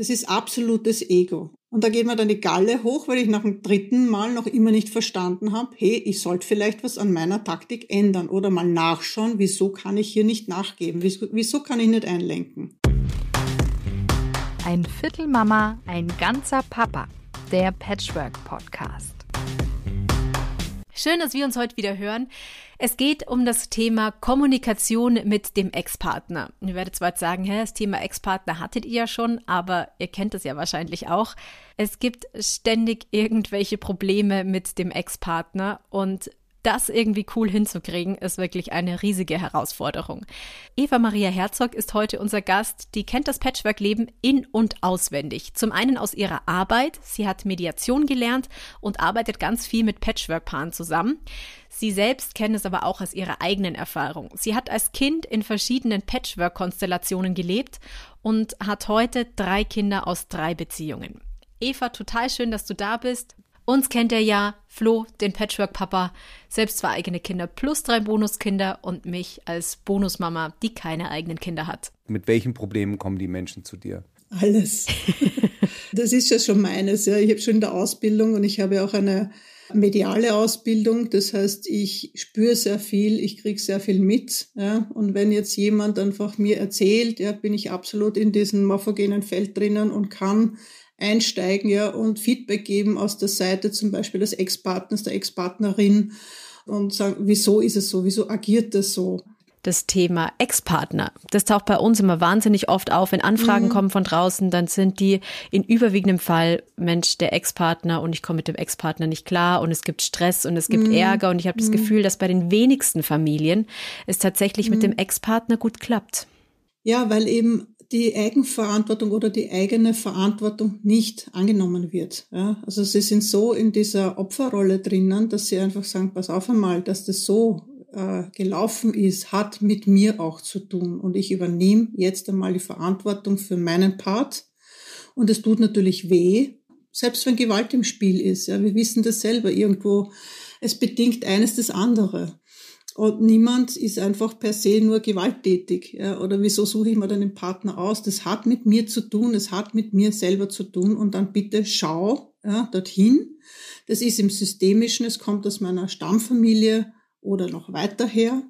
Das ist absolutes Ego. Und da geht mir dann die Galle hoch, weil ich nach dem dritten Mal noch immer nicht verstanden habe, hey, ich sollte vielleicht was an meiner Taktik ändern oder mal nachschauen, wieso kann ich hier nicht nachgeben, wieso, kann ich nicht einlenken. Ein Viertel Mama, ein ganzer Papa. Der Patchwork Podcast. Schön, dass wir uns heute wieder hören. Es geht um das Thema Kommunikation mit dem Ex-Partner. Ihr werdet zwar jetzt sagen, hä, das Thema Ex-Partner hattet ihr ja schon, aber ihr kennt es ja wahrscheinlich auch. Es gibt ständig irgendwelche Probleme mit dem Ex-Partner und das irgendwie cool hinzukriegen, ist wirklich eine riesige Herausforderung. Eva Maria Herzog ist heute unser Gast. Die kennt das Patchwork-Leben in- und auswendig. Zum einen aus ihrer Arbeit. Sie hat Mediation gelernt und arbeitet ganz viel mit Patchwork-Paaren zusammen. Sie selbst kennt es aber auch aus ihrer eigenen Erfahrung. Sie hat als Kind in verschiedenen Patchwork-Konstellationen gelebt und hat heute drei Kinder aus drei Beziehungen. Eva, total schön, dass du da bist. Uns kennt er ja, Flo, den Patchwork-Papa, selbst zwei eigene Kinder plus drei Bonuskinder und mich als Bonusmama, die keine eigenen Kinder hat. Mit welchen Problemen kommen die Menschen zu dir? Alles. das ist ja schon meines. Ja. Ich habe schon in der Ausbildung und ich habe auch eine mediale Ausbildung. Das heißt, ich spüre sehr viel, ich kriege sehr viel mit. Ja. Und wenn jetzt jemand einfach mir erzählt, ja, bin ich absolut in diesem morphogenen Feld drinnen und kann einsteigen ja, und Feedback geben aus der Seite zum Beispiel des Ex-Partners, der Ex-Partnerin und sagen, wieso ist es so, wieso agiert das so? das Thema Ex-Partner. Das taucht bei uns immer wahnsinnig oft auf. Wenn Anfragen mhm. kommen von draußen, dann sind die in überwiegendem Fall, Mensch, der Ex-Partner und ich komme mit dem Ex-Partner nicht klar und es gibt Stress und es gibt mhm. Ärger und ich habe das mhm. Gefühl, dass bei den wenigsten Familien es tatsächlich mit dem mhm. Ex-Partner gut klappt. Ja, weil eben die Eigenverantwortung oder die eigene Verantwortung nicht angenommen wird. Ja, also sie sind so in dieser Opferrolle drinnen, dass sie einfach sagen, pass auf einmal, dass das so äh, gelaufen ist, hat mit mir auch zu tun. Und ich übernehme jetzt einmal die Verantwortung für meinen Part. Und es tut natürlich weh, selbst wenn Gewalt im Spiel ist. Ja, wir wissen das selber irgendwo. Es bedingt eines das andere. Und niemand ist einfach per se nur gewalttätig. Ja, oder wieso suche ich mir dann den Partner aus? Das hat mit mir zu tun, es hat mit mir selber zu tun. Und dann bitte schau ja, dorthin. Das ist im Systemischen, es kommt aus meiner Stammfamilie oder noch weiter her.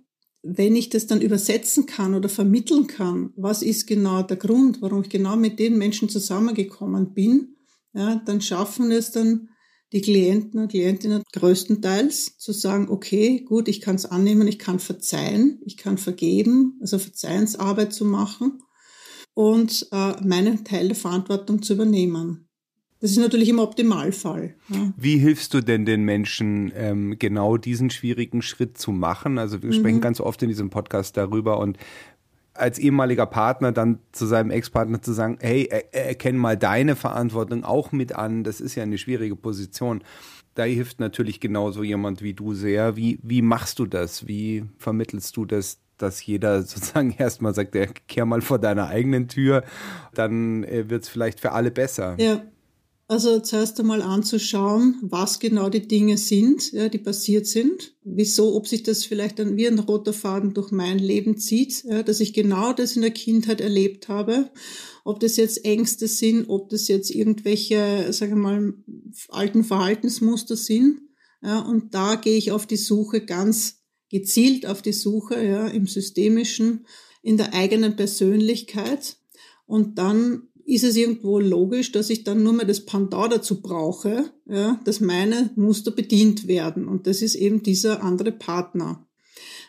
Wenn ich das dann übersetzen kann oder vermitteln kann, was ist genau der Grund, warum ich genau mit den Menschen zusammengekommen bin, ja, dann schaffen es dann, die Klienten und Klientinnen größtenteils zu sagen, okay, gut, ich kann es annehmen, ich kann verzeihen, ich kann vergeben, also Verzeihensarbeit zu machen und äh, meinen Teil der Verantwortung zu übernehmen. Das ist natürlich im Optimalfall. Ja. Wie hilfst du denn den Menschen, ähm, genau diesen schwierigen Schritt zu machen? Also wir mhm. sprechen ganz oft in diesem Podcast darüber und als ehemaliger Partner dann zu seinem Ex-Partner zu sagen, hey, erkenn mal deine Verantwortung auch mit an, das ist ja eine schwierige Position. Da hilft natürlich genauso jemand wie du sehr. Wie, wie machst du das? Wie vermittelst du das, dass jeder sozusagen erstmal sagt, kehr mal vor deiner eigenen Tür, dann äh, wird es vielleicht für alle besser. Ja, also zuerst einmal anzuschauen, was genau die Dinge sind, ja, die passiert sind. Wieso, ob sich das vielleicht dann wie ein roter Faden durch mein Leben zieht, ja, dass ich genau das in der Kindheit erlebt habe. Ob das jetzt Ängste sind, ob das jetzt irgendwelche, sagen wir mal, alten Verhaltensmuster sind. Ja, und da gehe ich auf die Suche ganz gezielt auf die Suche, ja, im Systemischen, in der eigenen Persönlichkeit. Und dann ist es irgendwo logisch, dass ich dann nur mehr das Pendant dazu brauche, ja, dass meine Muster bedient werden. Und das ist eben dieser andere Partner.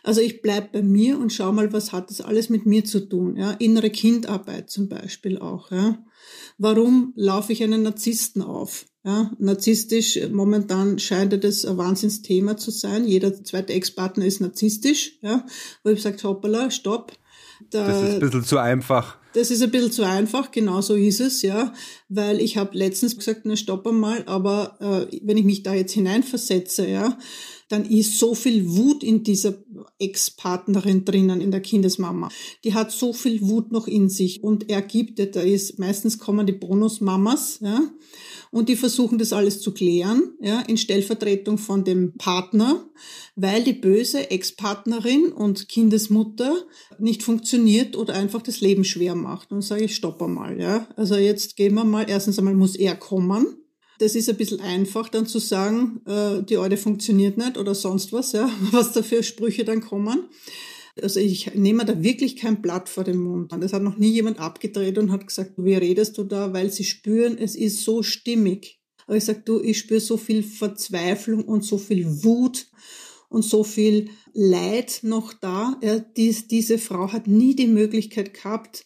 Also ich bleib bei mir und schau mal, was hat das alles mit mir zu tun. Ja? Innere Kindarbeit zum Beispiel auch. Ja? Warum laufe ich einen Narzissten auf? Ja? Narzisstisch, momentan scheint das ein Wahnsinnsthema zu sein. Jeder zweite Ex-Partner ist narzisstisch. Ja? Wo ich sage, hoppala, stopp. Da, das ist ein bisschen zu einfach. Das ist ein bisschen zu einfach, genau so ist es, ja. Weil ich habe letztens gesagt, na stopp einmal, aber äh, wenn ich mich da jetzt hineinversetze, ja, dann ist so viel Wut in dieser Ex-Partnerin drinnen in der Kindesmama. Die hat so viel Wut noch in sich und er gibt, da ist, meistens kommen die Bonusmamas, ja, und die versuchen das alles zu klären, ja, in Stellvertretung von dem Partner, weil die böse Ex-Partnerin und Kindesmutter nicht funktioniert oder einfach das Leben schwer macht. Und sage ich, stopp einmal, ja. Also jetzt gehen wir mal, erstens einmal muss er kommen, das ist ein bisschen einfach, dann zu sagen, äh, die Alte funktioniert nicht oder sonst was, ja, was da für Sprüche dann kommen. Also ich nehme da wirklich kein Blatt vor den Mund. Das hat noch nie jemand abgedreht und hat gesagt, wie redest du da, weil sie spüren, es ist so stimmig. Aber ich sage, du, ich spüre so viel Verzweiflung und so viel Wut und so viel Leid noch da. Ja, dies, diese Frau hat nie die Möglichkeit gehabt,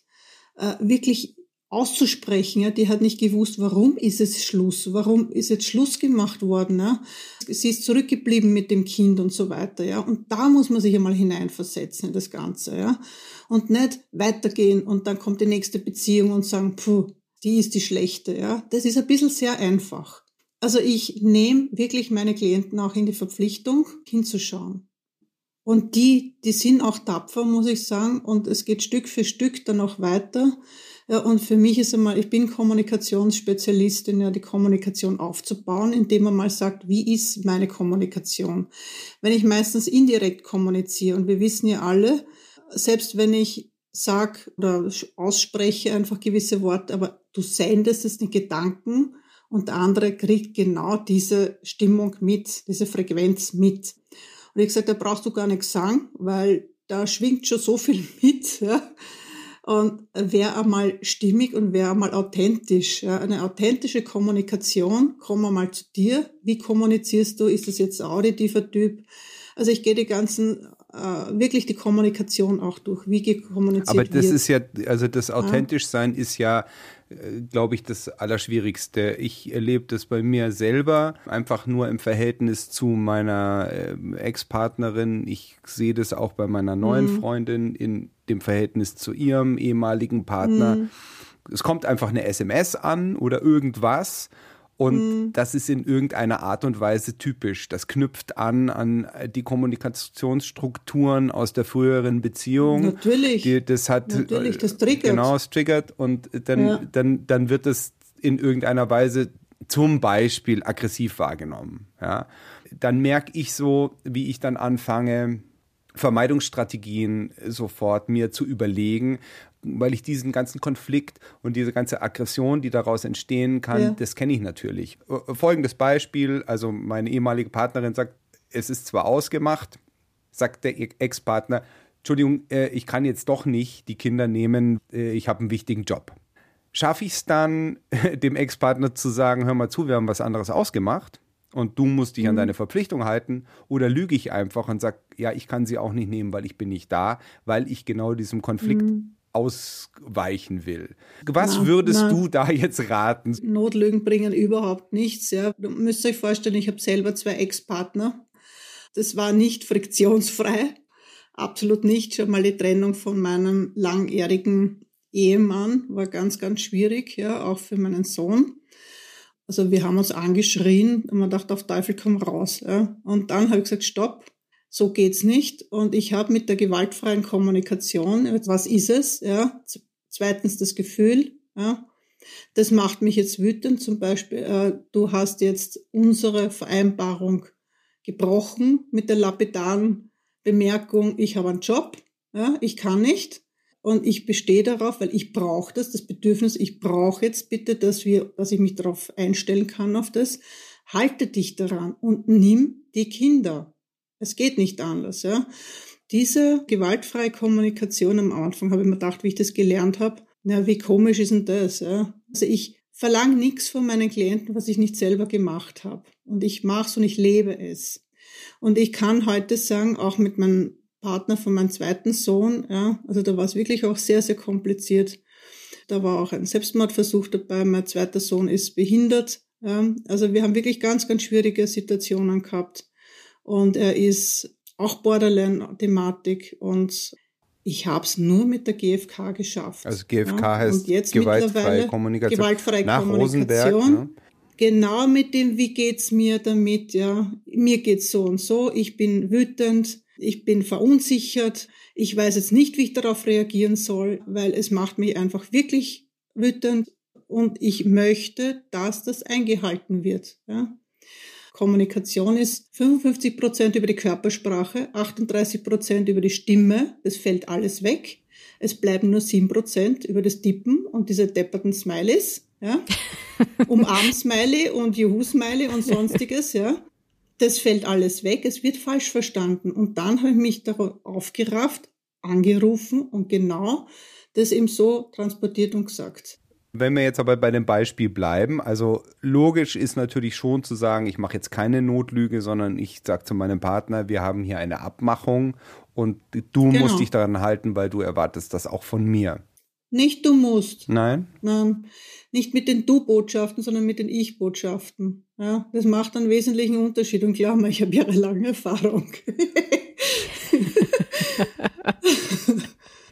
äh, wirklich auszusprechen. Ja, die hat nicht gewusst, warum ist es Schluss, warum ist jetzt Schluss gemacht worden. Ja? Sie ist zurückgeblieben mit dem Kind und so weiter. Ja, und da muss man sich einmal hineinversetzen in das Ganze. Ja, und nicht weitergehen und dann kommt die nächste Beziehung und sagen, puh, die ist die schlechte. Ja, das ist ein bisschen sehr einfach. Also ich nehme wirklich meine Klienten auch in die Verpflichtung, hinzuschauen. Und die, die sind auch tapfer, muss ich sagen. Und es geht Stück für Stück dann auch weiter. Ja, und für mich ist einmal, ich bin Kommunikationsspezialistin, ja, die Kommunikation aufzubauen, indem man mal sagt, wie ist meine Kommunikation? Wenn ich meistens indirekt kommuniziere, und wir wissen ja alle, selbst wenn ich sag oder ausspreche einfach gewisse Worte, aber du sendest es den Gedanken und der andere kriegt genau diese Stimmung mit, diese Frequenz mit. Und ich gesagt, da brauchst du gar nichts sagen, weil da schwingt schon so viel mit, ja und wer einmal stimmig und wer einmal authentisch. Ja, eine authentische Kommunikation, kommen wir mal zu dir. Wie kommunizierst du? Ist das jetzt auditiver Typ? Also ich gehe die ganzen äh, wirklich die Kommunikation auch durch. Wie kommuniziert Aber das wird. ist ja, also das authentisch sein ist ja äh, glaube ich, das Allerschwierigste. Ich erlebe das bei mir selber einfach nur im Verhältnis zu meiner äh, Ex-Partnerin. Ich sehe das auch bei meiner neuen mhm. Freundin in dem Verhältnis zu ihrem ehemaligen Partner. Mhm. Es kommt einfach eine SMS an oder irgendwas und mhm. das ist in irgendeiner Art und Weise typisch. Das knüpft an an die Kommunikationsstrukturen aus der früheren Beziehung. Natürlich. Die, das hat Natürlich, das triggert. Genau, es triggert und dann, ja. dann, dann wird es in irgendeiner Weise zum Beispiel aggressiv wahrgenommen. Ja. Dann merke ich so, wie ich dann anfange, Vermeidungsstrategien sofort mir zu überlegen, weil ich diesen ganzen Konflikt und diese ganze Aggression, die daraus entstehen kann, ja. das kenne ich natürlich. Äh, folgendes Beispiel, also meine ehemalige Partnerin sagt, es ist zwar ausgemacht, sagt der Ex-Partner, Entschuldigung, äh, ich kann jetzt doch nicht die Kinder nehmen, äh, ich habe einen wichtigen Job. Schaffe ich es dann, dem Ex-Partner zu sagen, hör mal zu, wir haben was anderes ausgemacht? Und du musst dich an mhm. deine Verpflichtung halten oder lüge ich einfach und sage, ja, ich kann sie auch nicht nehmen, weil ich bin nicht da, weil ich genau diesem Konflikt mhm. ausweichen will. Was na, würdest na, du da jetzt raten? Notlügen bringen überhaupt nichts. Ja. Du müsst euch vorstellen, ich habe selber zwei Ex-Partner. Das war nicht friktionsfrei. Absolut nicht. Schon mal die Trennung von meinem langjährigen Ehemann war ganz, ganz schwierig, ja, auch für meinen Sohn. Also wir haben uns angeschrien und man dachte, auf Teufel komm raus. Ja. Und dann habe ich gesagt, stopp, so geht's nicht. Und ich habe mit der gewaltfreien Kommunikation, was ist es? Ja. Zweitens das Gefühl, ja. Das macht mich jetzt wütend. Zum Beispiel, äh, du hast jetzt unsere Vereinbarung gebrochen mit der lapidaren Bemerkung, ich habe einen Job, ja, ich kann nicht. Und ich bestehe darauf, weil ich brauche das, das Bedürfnis, ich brauche jetzt bitte, dass wir, dass ich mich darauf einstellen kann auf das. Halte dich daran und nimm die Kinder. Es geht nicht anders, ja. Diese gewaltfreie Kommunikation am Anfang habe ich mir gedacht, wie ich das gelernt habe, na, wie komisch ist denn das, ja? Also ich verlange nichts von meinen Klienten, was ich nicht selber gemacht habe. Und ich mache es und ich lebe es. Und ich kann heute sagen, auch mit meinen Partner von meinem zweiten Sohn. Ja, also da war es wirklich auch sehr, sehr kompliziert. Da war auch ein Selbstmordversuch dabei. Mein zweiter Sohn ist behindert. Ja, also wir haben wirklich ganz, ganz schwierige Situationen gehabt. Und er ist auch Borderline-Thematik und ich habe es nur mit der GfK geschafft. Also GfK ja. heißt und jetzt gewaltfreie Kommunikation. Gewaltfreie Nach Kommunikation. Rosenberg, ne? Genau mit dem, wie geht's mir damit, ja. Mir geht's so und so, ich bin wütend, ich bin verunsichert, ich weiß jetzt nicht, wie ich darauf reagieren soll, weil es macht mich einfach wirklich wütend und ich möchte, dass das eingehalten wird. Ja. Kommunikation ist 55 Prozent über die Körpersprache, 38 Prozent über die Stimme, das fällt alles weg. Es bleiben nur 7 Prozent über das Tippen und diese depperten Smileys, ja. Umarm-Smiley und Juhu-Smiley und sonstiges, ja. Das fällt alles weg, es wird falsch verstanden. Und dann habe ich mich darauf aufgerafft, angerufen und genau das eben so transportiert und gesagt. Wenn wir jetzt aber bei dem Beispiel bleiben, also logisch ist natürlich schon zu sagen, ich mache jetzt keine Notlüge, sondern ich sage zu meinem Partner, wir haben hier eine Abmachung und du genau. musst dich daran halten, weil du erwartest das auch von mir. Nicht du musst. Nein. Nein. Nicht mit den Du-Botschaften, sondern mit den Ich-Botschaften. Ja, das macht einen wesentlichen Unterschied. Und klar, ich habe jahrelange Erfahrung.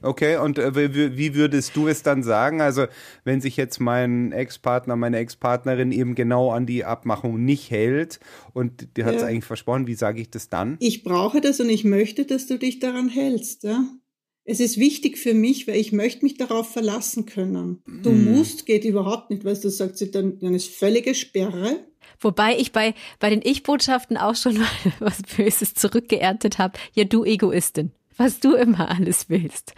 Okay, und äh, wie, würdest du es dann sagen? Also, wenn sich jetzt mein Ex-Partner, meine Ex-Partnerin eben genau an die Abmachung nicht hält und die hat es ja. eigentlich versprochen, wie sage ich das dann? Ich brauche das und ich möchte, dass du dich daran hältst, ja. Es ist wichtig für mich, weil ich möchte mich darauf verlassen können. Du hm. musst geht überhaupt nicht, weil du sagst, sie dann, dann ist völlige Sperre. Wobei ich bei, bei den Ich-Botschaften auch schon mal was Böses zurückgeerntet habe. Ja, du Egoistin was du immer alles willst.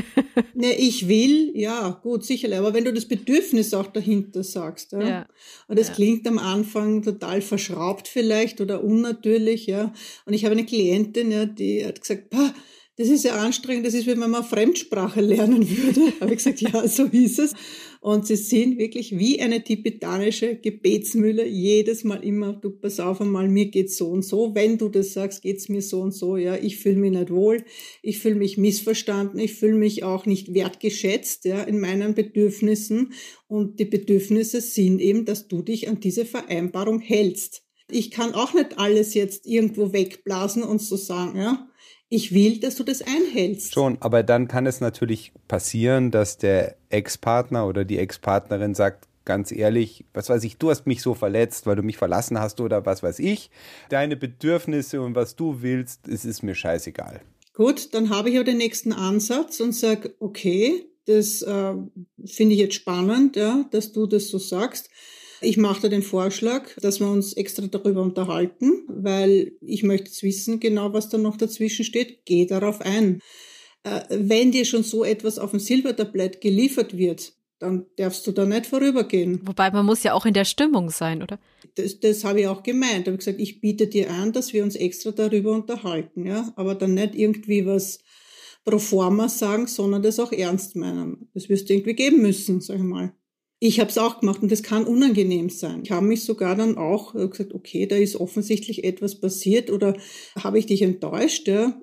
ne, ich will, ja, gut, sicherlich. Aber wenn du das Bedürfnis auch dahinter sagst, ja. ja. Und das ja. klingt am Anfang total verschraubt vielleicht oder unnatürlich, ja. Und ich habe eine Klientin, ja, die hat gesagt, das ist ja anstrengend, das ist, wenn man Fremdsprache lernen würde. habe ich gesagt, ja, so ist es. Und sie sind wirklich wie eine tibetanische Gebetsmühle. Jedes Mal immer, du pass auf einmal, mir geht's so und so. Wenn du das sagst, geht's mir so und so. Ja, ich fühle mich nicht wohl. Ich fühle mich missverstanden. Ich fühle mich auch nicht wertgeschätzt, ja, in meinen Bedürfnissen. Und die Bedürfnisse sind eben, dass du dich an diese Vereinbarung hältst. Ich kann auch nicht alles jetzt irgendwo wegblasen und so sagen, ja ich will, dass du das einhältst. Schon, aber dann kann es natürlich passieren, dass der Ex-Partner oder die Ex-Partnerin sagt, ganz ehrlich, was weiß ich, du hast mich so verletzt, weil du mich verlassen hast oder was weiß ich. Deine Bedürfnisse und was du willst, es ist mir scheißegal. Gut, dann habe ich aber den nächsten Ansatz und sage, okay, das äh, finde ich jetzt spannend, ja, dass du das so sagst. Ich mache da den Vorschlag, dass wir uns extra darüber unterhalten, weil ich möchte jetzt wissen, genau was da noch dazwischen steht. Geh darauf ein. Äh, wenn dir schon so etwas auf dem Silbertablett geliefert wird, dann darfst du da nicht vorübergehen. Wobei man muss ja auch in der Stimmung sein, oder? Das, das habe ich auch gemeint. Da habe ich gesagt, ich biete dir an, dass wir uns extra darüber unterhalten, ja, aber dann nicht irgendwie was pro forma sagen, sondern das auch ernst meinen. Das wirst du irgendwie geben müssen, sag ich mal. Ich habe es auch gemacht und das kann unangenehm sein. Ich habe mich sogar dann auch äh, gesagt, okay, da ist offensichtlich etwas passiert oder habe ich dich enttäuscht, ja.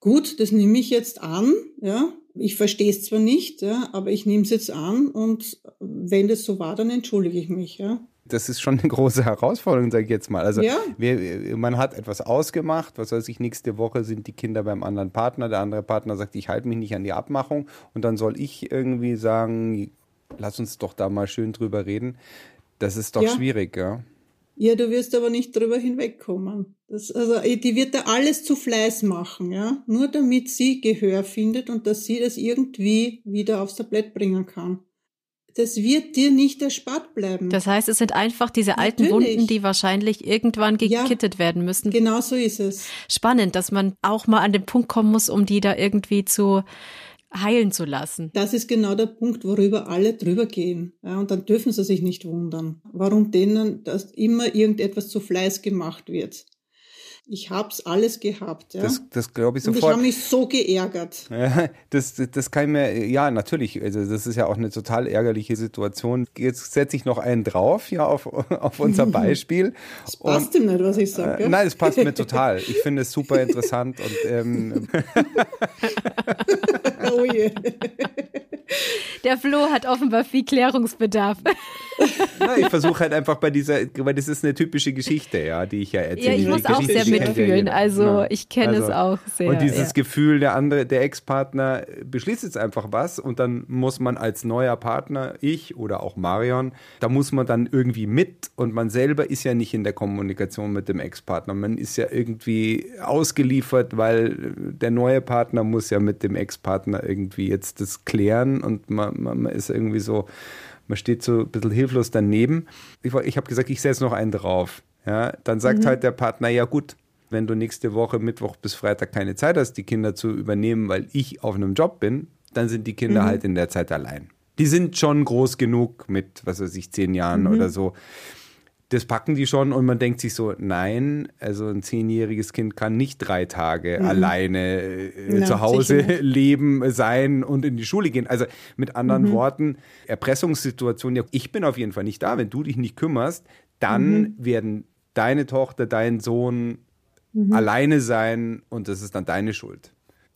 Gut, das nehme ich jetzt an, ja. Ich verstehe es zwar nicht, ja, aber ich nehme es jetzt an und wenn das so war, dann entschuldige ich mich, ja. Das ist schon eine große Herausforderung, sage ich jetzt mal. Also ja. wir, man hat etwas ausgemacht, was weiß ich, nächste Woche sind die Kinder beim anderen Partner, der andere Partner sagt, ich halte mich nicht an die Abmachung und dann soll ich irgendwie sagen, lass uns doch da mal schön drüber reden. Das ist doch ja. schwierig, ja. Ja, du wirst aber nicht drüber hinwegkommen. Das, also, die wird da alles zu Fleiß machen, ja. Nur damit sie Gehör findet und dass sie das irgendwie wieder aufs Tablett bringen kann. Das wird dir nicht erspart bleiben. Das heißt, es sind einfach diese alten Natürlich. Wunden, die wahrscheinlich irgendwann gekittet ja, werden müssen. Genau so ist es. Spannend, dass man auch mal an den Punkt kommen muss, um die da irgendwie zu heilen zu lassen. Das ist genau der Punkt, worüber alle drüber gehen. Ja, und dann dürfen sie sich nicht wundern, warum denen dass immer irgendetwas zu Fleiß gemacht wird. Ich hab's alles gehabt. Ja? Das, das glaube ich sofort. Und ich habe mich so geärgert. Ja, das, das kann ich mir, ja, natürlich. Also das ist ja auch eine total ärgerliche Situation. Jetzt setze ich noch einen drauf, ja, auf, auf unser Beispiel. Das passt ihm nicht, was ich sage. Äh, nein, es passt mir total. Ich finde es super interessant und ähm, oh je. Der Flo hat offenbar viel Klärungsbedarf. Na, ich versuche halt einfach bei dieser, weil das ist eine typische Geschichte, ja, die ich ja erzähle. Ja, ich muss auch sehr mitfühlen. Also ja. ich kenne also, es auch sehr. Und dieses ja. Gefühl, der andere, der Ex-Partner beschließt jetzt einfach was und dann muss man als neuer Partner, ich oder auch Marion, da muss man dann irgendwie mit und man selber ist ja nicht in der Kommunikation mit dem Ex-Partner. Man ist ja irgendwie ausgeliefert, weil der neue Partner muss ja mit dem Ex-Partner irgendwie jetzt das klären und man, man ist irgendwie so, man steht so ein bisschen hilflos daneben. Ich, ich habe gesagt, ich setze noch einen drauf. Ja, dann sagt mhm. halt der Partner, ja gut, wenn du nächste Woche Mittwoch bis Freitag keine Zeit hast, die Kinder zu übernehmen, weil ich auf einem Job bin, dann sind die Kinder mhm. halt in der Zeit allein. Die sind schon groß genug mit, was weiß ich, zehn Jahren mhm. oder so das packen die schon und man denkt sich so, nein, also ein zehnjähriges Kind kann nicht drei Tage mhm. alleine äh, Na, zu Hause leben, sein und in die Schule gehen. Also mit anderen mhm. Worten, Erpressungssituation, ja, ich bin auf jeden Fall nicht da. Wenn du dich nicht kümmerst, dann mhm. werden deine Tochter, dein Sohn mhm. alleine sein und das ist dann deine Schuld.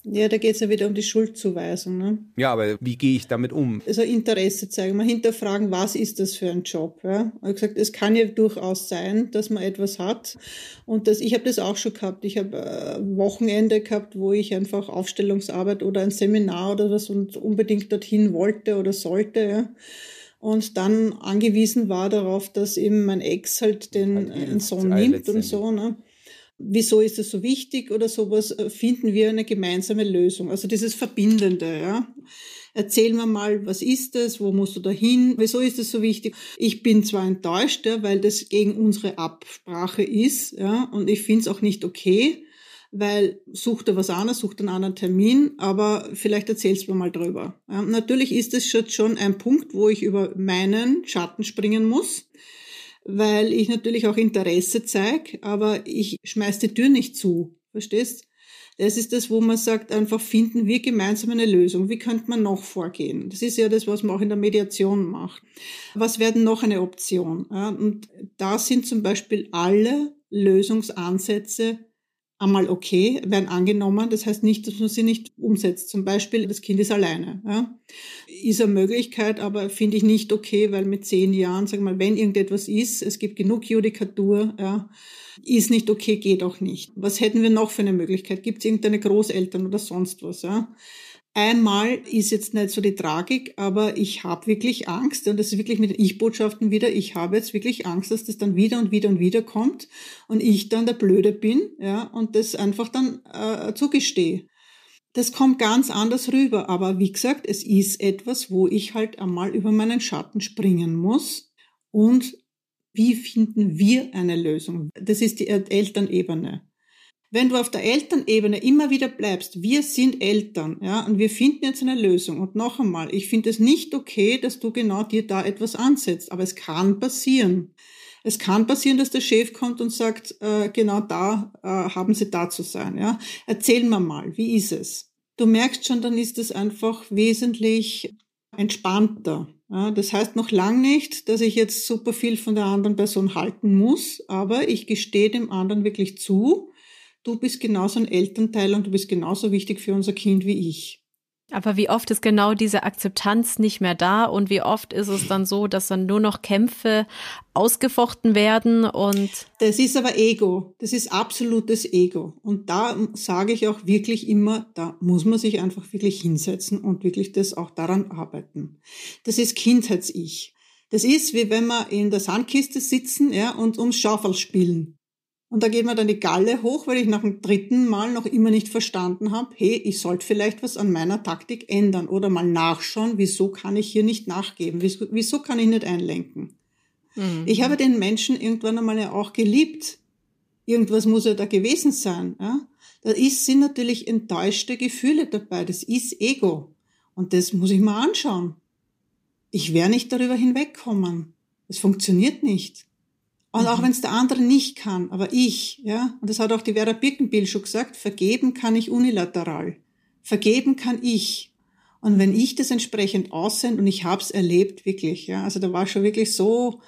Ja, da geht es ja wieder um die Schuldzuweisung. Ne? Ja, aber wie gehe ich damit um? Also Interesse zeigen, mal hinterfragen, was ist das für ein Job? Ja? Ich habe gesagt, es kann ja durchaus sein, dass man etwas hat. Und das, ich habe das auch schon gehabt. Ich habe äh, Wochenende gehabt, wo ich einfach Aufstellungsarbeit oder ein Seminar oder was und unbedingt dorthin wollte oder sollte. Ja? und dann angewiesen war darauf, dass eben mein Ex halt den halt Sohn nimmt und so. Ne? Wieso ist es so wichtig oder sowas, äh, finden wir eine gemeinsame Lösung. Also dieses Verbindende, ja. Erzähl mir mal, was ist das? Wo musst du da hin? Wieso ist das so wichtig? Ich bin zwar enttäuscht, ja, weil das gegen unsere Absprache ist, ja, und ich finde es auch nicht okay, weil sucht er was anderes, sucht einen anderen Termin, aber vielleicht erzählst du mir mal drüber. Ja, natürlich ist es schon ein Punkt, wo ich über meinen Schatten springen muss weil ich natürlich auch Interesse zeige, aber ich schmeiß die Tür nicht zu. Verstehst? Das ist das, wo man sagt, einfach finden wir gemeinsam eine Lösung. Wie könnte man noch vorgehen? Das ist ja das, was man auch in der Mediation macht. Was werden noch eine Option? und da sind zum Beispiel alle Lösungsansätze einmal okay, werden angenommen. Das heißt nicht, dass man sie nicht umsetzt. Zum Beispiel, das Kind ist alleine. Ist eine Möglichkeit, aber finde ich nicht okay, weil mit zehn Jahren, sag mal, wenn irgendetwas ist, es gibt genug Judikatur, ja, ist nicht okay, geht auch nicht. Was hätten wir noch für eine Möglichkeit? Gibt es irgendeine Großeltern oder sonst was? Ja? Einmal ist jetzt nicht so die Tragik, aber ich habe wirklich Angst, und das ist wirklich mit Ich-Botschaften wieder, ich habe jetzt wirklich Angst, dass das dann wieder und wieder und wieder kommt und ich dann der Blöde bin, ja, und das einfach dann äh, zugestehe. Das kommt ganz anders rüber, aber wie gesagt, es ist etwas, wo ich halt einmal über meinen Schatten springen muss und wie finden wir eine Lösung? Das ist die Elternebene. Wenn du auf der Elternebene immer wieder bleibst, wir sind Eltern, ja, und wir finden jetzt eine Lösung. Und noch einmal, ich finde es nicht okay, dass du genau dir da etwas ansetzt, aber es kann passieren. Es kann passieren, dass der Chef kommt und sagt, äh, genau da äh, haben sie da zu sein. Ja? Erzähl mir mal, wie ist es? Du merkst schon, dann ist es einfach wesentlich entspannter. Ja? Das heißt noch lang nicht, dass ich jetzt super viel von der anderen Person halten muss, aber ich gestehe dem anderen wirklich zu, du bist genauso ein Elternteil und du bist genauso wichtig für unser Kind wie ich. Aber wie oft ist genau diese Akzeptanz nicht mehr da und wie oft ist es dann so, dass dann nur noch Kämpfe ausgefochten werden und Das ist aber Ego, das ist absolutes Ego und da sage ich auch wirklich immer, da muss man sich einfach wirklich hinsetzen und wirklich das auch daran arbeiten. Das ist Kindheits-Ich. Das ist wie wenn wir in der Sandkiste sitzen, ja, und ums Schaufel spielen. Und da geht mir dann die Galle hoch, weil ich nach dem dritten Mal noch immer nicht verstanden habe, hey, ich sollte vielleicht was an meiner Taktik ändern oder mal nachschauen, wieso kann ich hier nicht nachgeben, wieso, wieso kann ich nicht einlenken. Mhm. Ich habe den Menschen irgendwann einmal ja auch geliebt. Irgendwas muss ja da gewesen sein. Ja? Da ist, sind natürlich enttäuschte Gefühle dabei. Das ist Ego. Und das muss ich mal anschauen. Ich werde nicht darüber hinwegkommen. Es funktioniert nicht. Und auch mhm. wenn es der andere nicht kann, aber ich, ja, und das hat auch die Vera Birkenbiel schon gesagt, vergeben kann ich unilateral. Vergeben kann ich. Und wenn ich das entsprechend aussende, und ich habe es erlebt, wirklich, ja, also da war schon wirklich so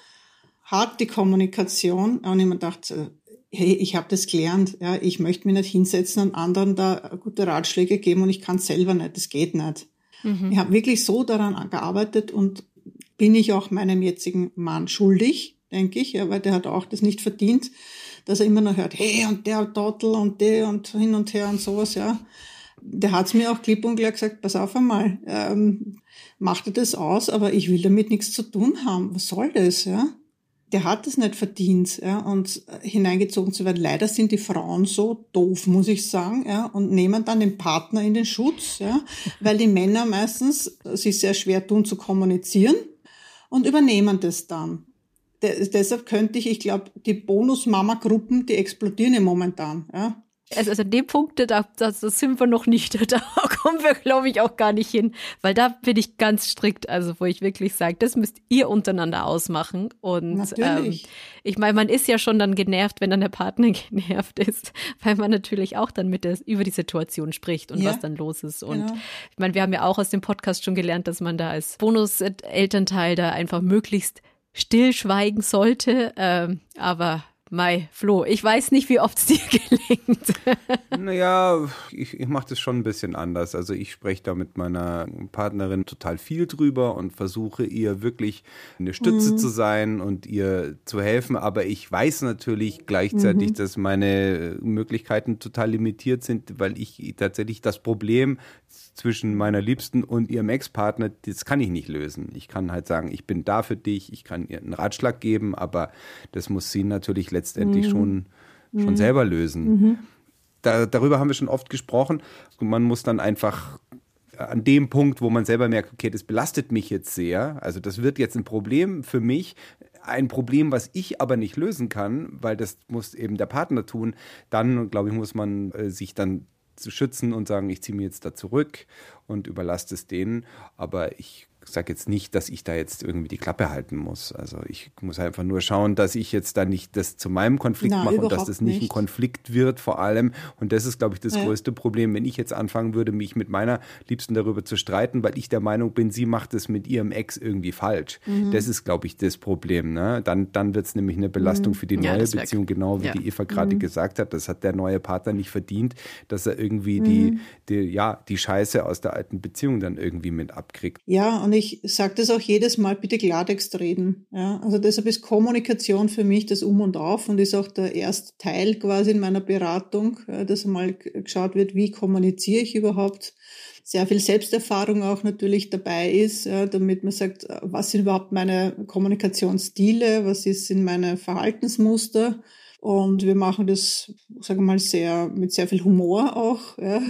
hart die Kommunikation, und ich mir dachte, hey, ich habe das gelernt, ja, ich möchte mich nicht hinsetzen und anderen da gute Ratschläge geben und ich kann selber nicht, das geht nicht. Mhm. Ich habe wirklich so daran gearbeitet und bin ich auch meinem jetzigen Mann schuldig, denke ich, ja, weil der hat auch das nicht verdient, dass er immer noch hört, hey, und der Trottel und der und hin und her und sowas, ja. Der hat's mir auch klipp und klar gesagt, pass auf einmal, ähm, mach dir das aus, aber ich will damit nichts zu tun haben. Was soll das, ja? der hat es nicht verdient, ja, und hineingezogen zu werden. Leider sind die Frauen so doof, muss ich sagen, ja, und nehmen dann den Partner in den Schutz, ja, weil die Männer meistens sich sehr schwer tun zu kommunizieren und übernehmen das dann. De deshalb könnte ich, ich glaube, die Bonus-Mama-Gruppen, die explodieren ja momentan, ja. Also, also die Punkte, da, da sind wir noch nicht, da kommen wir, glaube ich, auch gar nicht hin, weil da bin ich ganz strikt, also wo ich wirklich sage, das müsst ihr untereinander ausmachen. Und ähm, ich meine, man ist ja schon dann genervt, wenn dann der Partner genervt ist, weil man natürlich auch dann mit der, über die Situation spricht und ja. was dann los ist. Und genau. ich meine, wir haben ja auch aus dem Podcast schon gelernt, dass man da als Bonus-Elternteil da einfach möglichst stillschweigen sollte. Ähm, aber Mai, Flo, ich weiß nicht, wie oft es dir gelingt. naja, ich, ich mache das schon ein bisschen anders. Also ich spreche da mit meiner Partnerin total viel drüber und versuche ihr wirklich eine Stütze mhm. zu sein und ihr zu helfen. Aber ich weiß natürlich gleichzeitig, mhm. dass meine Möglichkeiten total limitiert sind, weil ich tatsächlich das Problem zwischen meiner Liebsten und ihrem Ex-Partner, das kann ich nicht lösen. Ich kann halt sagen, ich bin da für dich, ich kann ihr einen Ratschlag geben, aber das muss sie natürlich letztendlich mhm. schon, schon mhm. selber lösen. Mhm. Da, darüber haben wir schon oft gesprochen. Man muss dann einfach an dem Punkt, wo man selber merkt, okay, das belastet mich jetzt sehr, also das wird jetzt ein Problem für mich, ein Problem, was ich aber nicht lösen kann, weil das muss eben der Partner tun, dann, glaube ich, muss man äh, sich dann zu schützen und sagen, ich ziehe mich jetzt da zurück und überlasse es denen. Aber ich sage jetzt nicht, dass ich da jetzt irgendwie die Klappe halten muss. Also ich muss einfach nur schauen, dass ich jetzt da nicht das zu meinem Konflikt Na, mache und dass das nicht, nicht, ein Konflikt wird vor allem. Und das ist, glaube ich, das ja. größte Problem, wenn ich jetzt anfangen würde, mich mit meiner Liebsten darüber zu streiten, weil ich der Meinung bin, sie macht es mit ihrem Ex irgendwie falsch. Mhm. Das ist, glaube ich, das Problem. Ne? Dann, dann wird es nämlich eine Belastung mhm. für die neue ja, Beziehung, genau wie ja. die Eva gerade mhm. gesagt hat. Das hat der neue Partner nicht verdient, dass er irgendwie die, mhm. die, ja, die Scheiße aus der alten Beziehung dann irgendwie mit abkriegt. Ja, und ich sage das auch jedes Mal, bitte Klartext reden. Ja, also deshalb ist Kommunikation für mich das Um und Auf und ist auch der erste Teil quasi in meiner Beratung, dass einmal geschaut wird, wie kommuniziere ich überhaupt. Sehr viel Selbsterfahrung auch natürlich dabei ist, damit man sagt, was sind überhaupt meine Kommunikationsstile, was sind meine Verhaltensmuster und wir machen das, sagen wir mal, sehr, mit sehr viel Humor auch. Ja,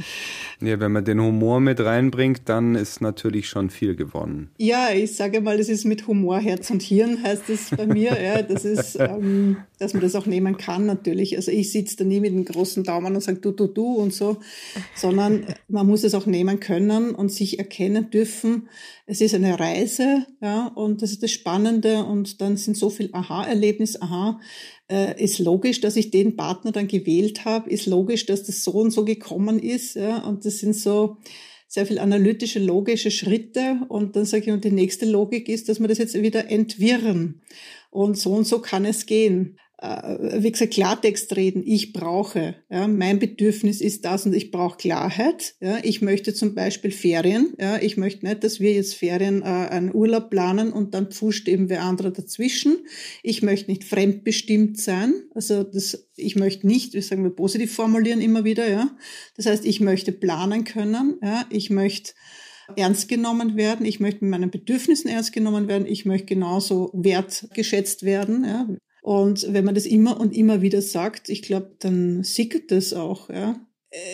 ja, wenn man den Humor mit reinbringt, dann ist natürlich schon viel gewonnen. Ja, ich sage mal, das ist mit Humor, Herz und Hirn heißt es bei mir. ja, das ist, ähm, dass man das auch nehmen kann natürlich. Also ich sitze da nie mit dem großen Daumen und sage du, du, du und so, sondern man muss es auch nehmen können und sich erkennen dürfen. Es ist eine Reise, ja, und das ist das Spannende und dann sind so viel Aha-Erlebnis, aha, äh, ist logisch, dass ich den Partner dann gewählt habe, ist logisch, dass das so und so gekommen ist. Ja? Und das sind so sehr viel analytische, logische Schritte. Und dann sage ich, und die nächste Logik ist, dass wir das jetzt wieder entwirren. Und so und so kann es gehen wie gesagt, Klartext reden. Ich brauche, ja, mein Bedürfnis ist das und ich brauche Klarheit. Ja, ich möchte zum Beispiel Ferien. Ja, ich möchte nicht, dass wir jetzt Ferien, äh, einen Urlaub planen und dann pfuscht eben wer andere dazwischen. Ich möchte nicht fremdbestimmt sein. Also das, ich möchte nicht, wir sagen wir positiv formulieren immer wieder, ja. Das heißt, ich möchte planen können. Ja, ich möchte ernst genommen werden. Ich möchte mit meinen Bedürfnissen ernst genommen werden. Ich möchte genauso wertgeschätzt werden. Ja. Und wenn man das immer und immer wieder sagt, ich glaube, dann sickert das auch. Ja.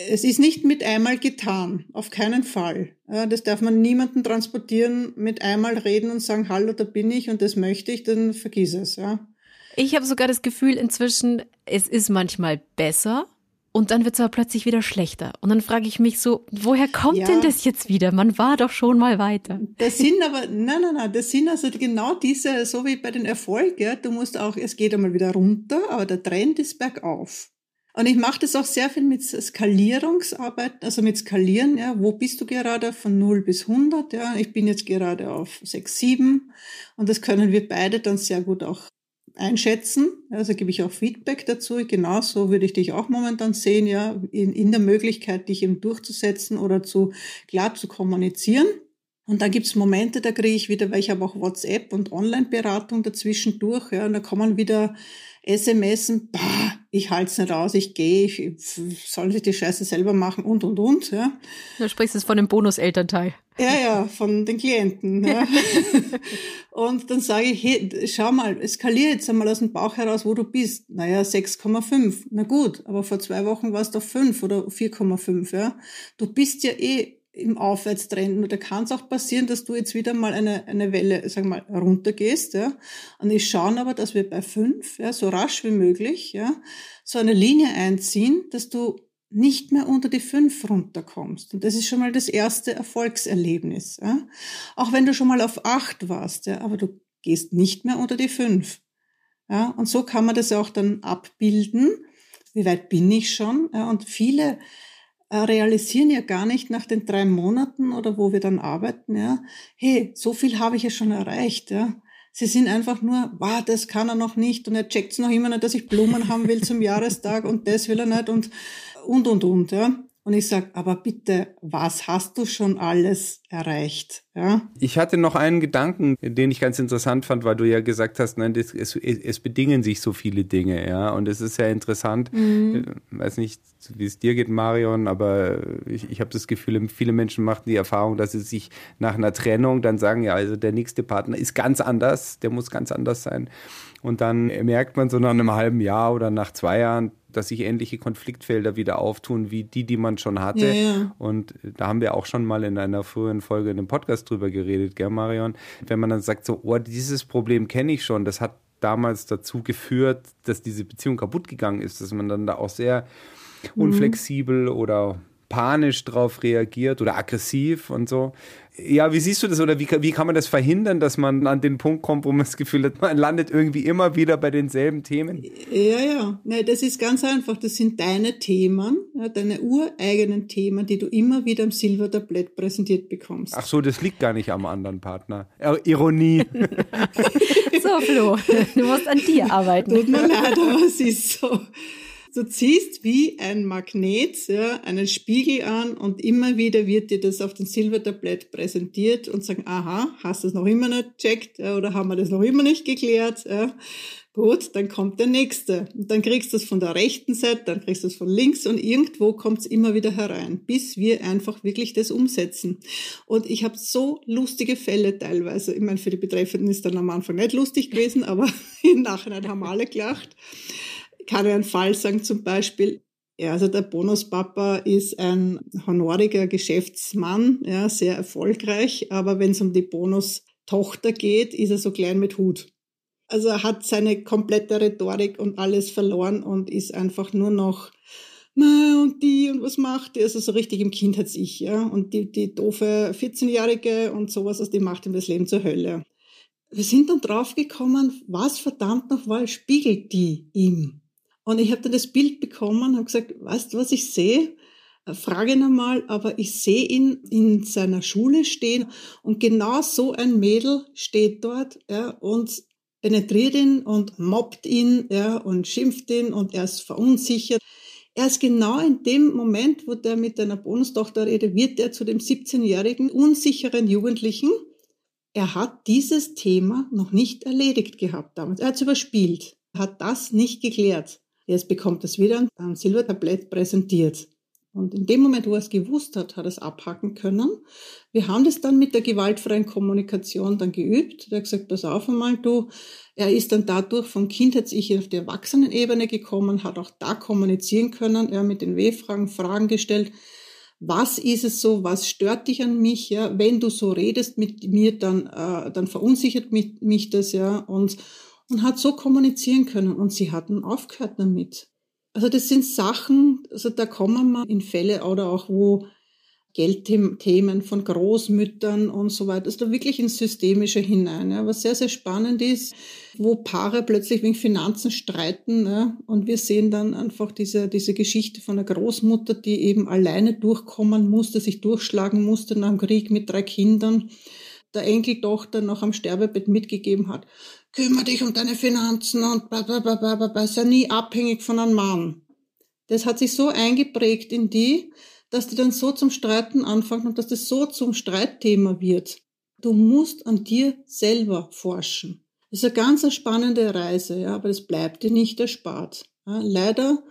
Es ist nicht mit einmal getan, auf keinen Fall. Ja, das darf man niemanden transportieren, mit einmal reden und sagen, hallo, da bin ich und das möchte ich, dann vergiss es. Ja. Ich habe sogar das Gefühl inzwischen, es ist manchmal besser, und dann wird es aber plötzlich wieder schlechter. Und dann frage ich mich so, woher kommt ja. denn das jetzt wieder? Man war doch schon mal weiter. Das sind aber, nein, nein, nein, das sind also genau diese, so wie bei den Erfolgen, ja, du musst auch, es geht einmal wieder runter, aber der Trend ist bergauf. Und ich mache das auch sehr viel mit Skalierungsarbeit, also mit Skalieren, ja, wo bist du gerade von 0 bis 100, ja, ich bin jetzt gerade auf 6, 7 und das können wir beide dann sehr gut auch einschätzen. Also gebe ich auch Feedback dazu. Genauso würde ich dich auch momentan sehen, ja, in, in der Möglichkeit, dich eben durchzusetzen oder zu klar zu kommunizieren. Und dann gibt's Momente, da kriege ich wieder, weil ich habe auch WhatsApp und Online-Beratung dazwischen durch, ja, und da kommen wieder SMSen, bah, ich halte es nicht aus, ich gehe, ich soll sich die Scheiße selber machen und und und. Ja. Du sprichst jetzt von dem Bonus-Elternteil. Ja, ja, von den Klienten. Ja. und dann sage ich, hey, schau mal, eskalier jetzt einmal aus dem Bauch heraus, wo du bist. Naja, 6,5. Na gut, aber vor zwei Wochen war es doch 5 oder 4,5. Ja. Du bist ja eh im Aufwärtstrend. Und da kann es auch passieren, dass du jetzt wieder mal eine, eine Welle, sag mal, runtergehst, ja. Und ich schaue aber, dass wir bei fünf, ja, so rasch wie möglich, ja, so eine Linie einziehen, dass du nicht mehr unter die fünf runterkommst. Und das ist schon mal das erste Erfolgserlebnis. Ja? Auch wenn du schon mal auf acht warst, ja, aber du gehst nicht mehr unter die fünf. Ja? Und so kann man das auch dann abbilden. Wie weit bin ich schon? Ja? Und viele realisieren ja gar nicht nach den drei Monaten oder wo wir dann arbeiten, ja, hey, so viel habe ich ja schon erreicht, ja. Sie sind einfach nur, wow, das kann er noch nicht und er checkt es noch immer nicht, dass ich Blumen haben will zum Jahrestag und das will er nicht und und und und, ja. Und ich sage, aber bitte, was hast du schon alles erreicht? Ja? Ich hatte noch einen Gedanken, den ich ganz interessant fand, weil du ja gesagt hast, nein, das, es, es bedingen sich so viele Dinge, ja. Und es ist ja interessant, mhm. ich weiß nicht, wie es dir geht, Marion, aber ich, ich habe das Gefühl, viele Menschen machen die Erfahrung, dass sie sich nach einer Trennung dann sagen, ja, also der nächste Partner ist ganz anders, der muss ganz anders sein. Und dann merkt man so nach einem halben Jahr oder nach zwei Jahren, dass sich ähnliche Konfliktfelder wieder auftun wie die, die man schon hatte. Ja, ja. Und da haben wir auch schon mal in einer früheren Folge in einem Podcast drüber geredet, gell, Marion? Wenn man dann sagt so, oh, dieses Problem kenne ich schon, das hat damals dazu geführt, dass diese Beziehung kaputt gegangen ist, dass man dann da auch sehr mhm. unflexibel oder panisch drauf reagiert oder aggressiv und so. Ja, wie siehst du das oder wie, wie kann man das verhindern, dass man an den Punkt kommt, wo man das Gefühl hat, man landet irgendwie immer wieder bei denselben Themen? Ja, ja, nee, das ist ganz einfach. Das sind deine Themen, ja, deine ureigenen Themen, die du immer wieder im Silbertablett präsentiert bekommst. Ach so, das liegt gar nicht am anderen Partner. Ironie. so, Flo, du musst an dir arbeiten. Tut mir leid, aber es ist so. Du ziehst wie ein Magnet ja, einen Spiegel an und immer wieder wird dir das auf dem Silbertablett präsentiert und sagen, aha, hast du es noch immer nicht checkt oder haben wir das noch immer nicht geklärt? Ja. Gut, dann kommt der nächste. Und dann kriegst du es von der rechten Seite, dann kriegst du es von links und irgendwo kommt es immer wieder herein, bis wir einfach wirklich das umsetzen. Und ich habe so lustige Fälle teilweise. Ich meine, für die Betreffenden ist dann am Anfang nicht lustig gewesen, aber im Nachhinein haben alle gelacht kann ich einen Fall sagen, zum Beispiel, ja, also der Bonuspapa ist ein honoriger Geschäftsmann, ja, sehr erfolgreich, aber wenn es um die Bonustochter geht, ist er so klein mit Hut. Also er hat seine komplette Rhetorik und alles verloren und ist einfach nur noch na und die und was macht die? Also so richtig im Kindheits-Ich, ja. Und die, die doofe 14-Jährige und sowas, also die macht ihm das Leben zur Hölle. Wir sind dann draufgekommen, was verdammt nochmal spiegelt die ihm? Und ich habe dann das Bild bekommen, habe gesagt, weißt du, was ich sehe? Äh, frage einmal, aber ich sehe ihn in seiner Schule stehen und genau so ein Mädel steht dort ja, und penetriert ihn und mobbt ihn ja, und schimpft ihn und er ist verunsichert. Er ist genau in dem Moment, wo der mit einer Bonustochter redet, wird er zu dem 17-jährigen unsicheren Jugendlichen. Er hat dieses Thema noch nicht erledigt gehabt damals. Er hat es überspielt, hat das nicht geklärt. Jetzt bekommt es wieder ein Silbertablett präsentiert. Und in dem Moment, wo er es gewusst hat, hat er es abhacken können. Wir haben das dann mit der gewaltfreien Kommunikation dann geübt. Er hat gesagt, pass auf einmal, du. Er ist dann dadurch von Kindheits-Ich auf die Erwachsenenebene gekommen, hat auch da kommunizieren können. Er hat mit den W-Fragen Fragen gestellt. Was ist es so? Was stört dich an mich? Ja, wenn du so redest mit mir, dann, äh, dann verunsichert mich, mich das, ja. Und, und hat so kommunizieren können und sie hatten aufgehört damit. Also das sind Sachen, also da kommen wir in Fälle oder auch wo Geldthemen von Großmüttern und so weiter, da wirklich ins Systemische hinein. Ja, was sehr, sehr spannend ist, wo Paare plötzlich wegen Finanzen streiten ja, und wir sehen dann einfach diese, diese Geschichte von einer Großmutter, die eben alleine durchkommen musste, sich durchschlagen musste nach dem Krieg mit drei Kindern der Enkeltochter noch am Sterbebett mitgegeben hat, kümmere dich um deine Finanzen und bla bla bla bla bla, ist ja nie abhängig von einem Mann. Das hat sich so eingeprägt in die, dass die dann so zum Streiten anfangen und dass das so zum Streitthema wird. Du musst an dir selber forschen. Das ist eine ganz spannende Reise, ja, aber es bleibt dir nicht erspart. Ja, leider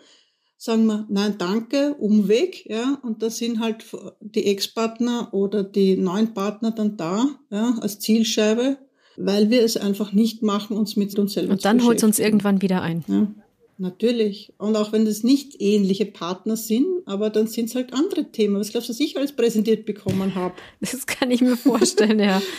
sagen wir, nein, danke, Umweg, ja, und da sind halt die Ex-Partner oder die neuen Partner dann da, ja, als Zielscheibe, weil wir es einfach nicht machen, uns mit uns selber Und dann holt es uns irgendwann wieder ein. Ja, natürlich. Und auch wenn es nicht ähnliche Partner sind, aber dann sind es halt andere Themen. Was glaubst du, was ich alles präsentiert bekommen habe? Das kann ich mir vorstellen, ja.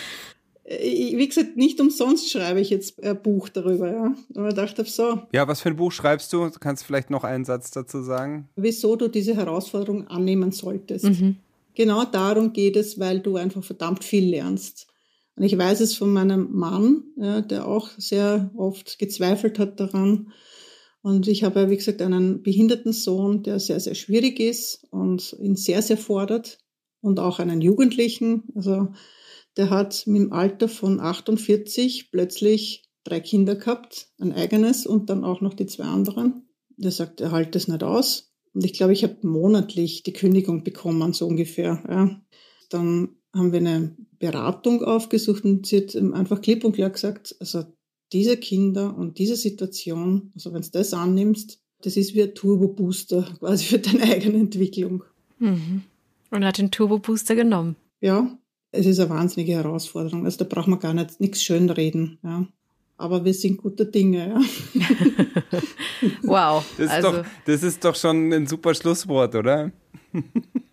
wie gesagt, nicht umsonst schreibe ich jetzt ein Buch darüber, ja. Aber ich dachte so. Ja, was für ein Buch schreibst du? Du kannst vielleicht noch einen Satz dazu sagen. Wieso du diese Herausforderung annehmen solltest. Mhm. Genau darum geht es, weil du einfach verdammt viel lernst. Und ich weiß es von meinem Mann, ja, der auch sehr oft gezweifelt hat daran. Und ich habe wie gesagt, einen behinderten Sohn, der sehr, sehr schwierig ist und ihn sehr, sehr fordert. Und auch einen Jugendlichen. Also der hat mit dem Alter von 48 plötzlich drei Kinder gehabt, ein eigenes und dann auch noch die zwei anderen. Der sagt, er hält das nicht aus. Und ich glaube, ich habe monatlich die Kündigung bekommen, so ungefähr. Ja. Dann haben wir eine Beratung aufgesucht und sie hat einfach klipp und klar gesagt, also diese Kinder und diese Situation, also wenn du das annimmst, das ist wie ein Turbo-Booster quasi für deine eigene Entwicklung. Mhm. Und hat den Turbo-Booster genommen. Ja, es ist eine wahnsinnige Herausforderung. Also da braucht man gar nicht nichts schönreden. Ja. Aber wir sind gute Dinge. Ja. wow. Das ist, also. doch, das ist doch schon ein super Schlusswort, oder?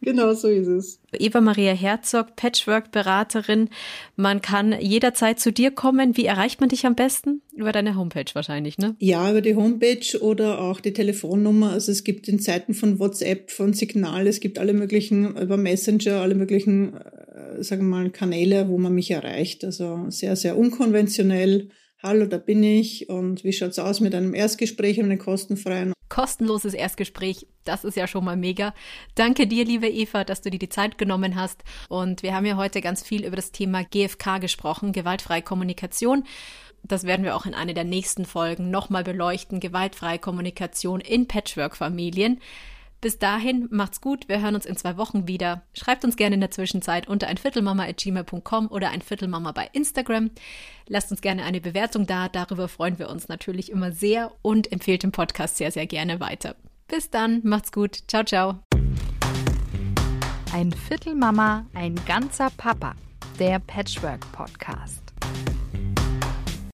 Genau so ist es. Eva Maria Herzog, Patchwork-Beraterin. Man kann jederzeit zu dir kommen. Wie erreicht man dich am besten? Über deine Homepage wahrscheinlich, ne? Ja, über die Homepage oder auch die Telefonnummer. Also es gibt in Zeiten von WhatsApp, von Signal, es gibt alle möglichen, über Messenger, alle möglichen, äh, sagen wir mal, Kanäle, wo man mich erreicht. Also sehr, sehr unkonventionell. Hallo, da bin ich und wie schaut's aus mit einem Erstgespräch, einem kostenfreien? Kostenloses Erstgespräch, das ist ja schon mal mega. Danke dir, liebe Eva, dass du dir die Zeit genommen hast. Und wir haben ja heute ganz viel über das Thema GFK gesprochen, gewaltfreie Kommunikation. Das werden wir auch in einer der nächsten Folgen nochmal beleuchten, gewaltfreie Kommunikation in Patchwork-Familien. Bis dahin, macht's gut. Wir hören uns in zwei Wochen wieder. Schreibt uns gerne in der Zwischenzeit unter einviertelmama.gmail.com oder einviertelmama bei Instagram. Lasst uns gerne eine Bewertung da. Darüber freuen wir uns natürlich immer sehr und empfehlt den Podcast sehr, sehr gerne weiter. Bis dann, macht's gut. Ciao, ciao. Ein Viertelmama, ein ganzer Papa. Der Patchwork Podcast.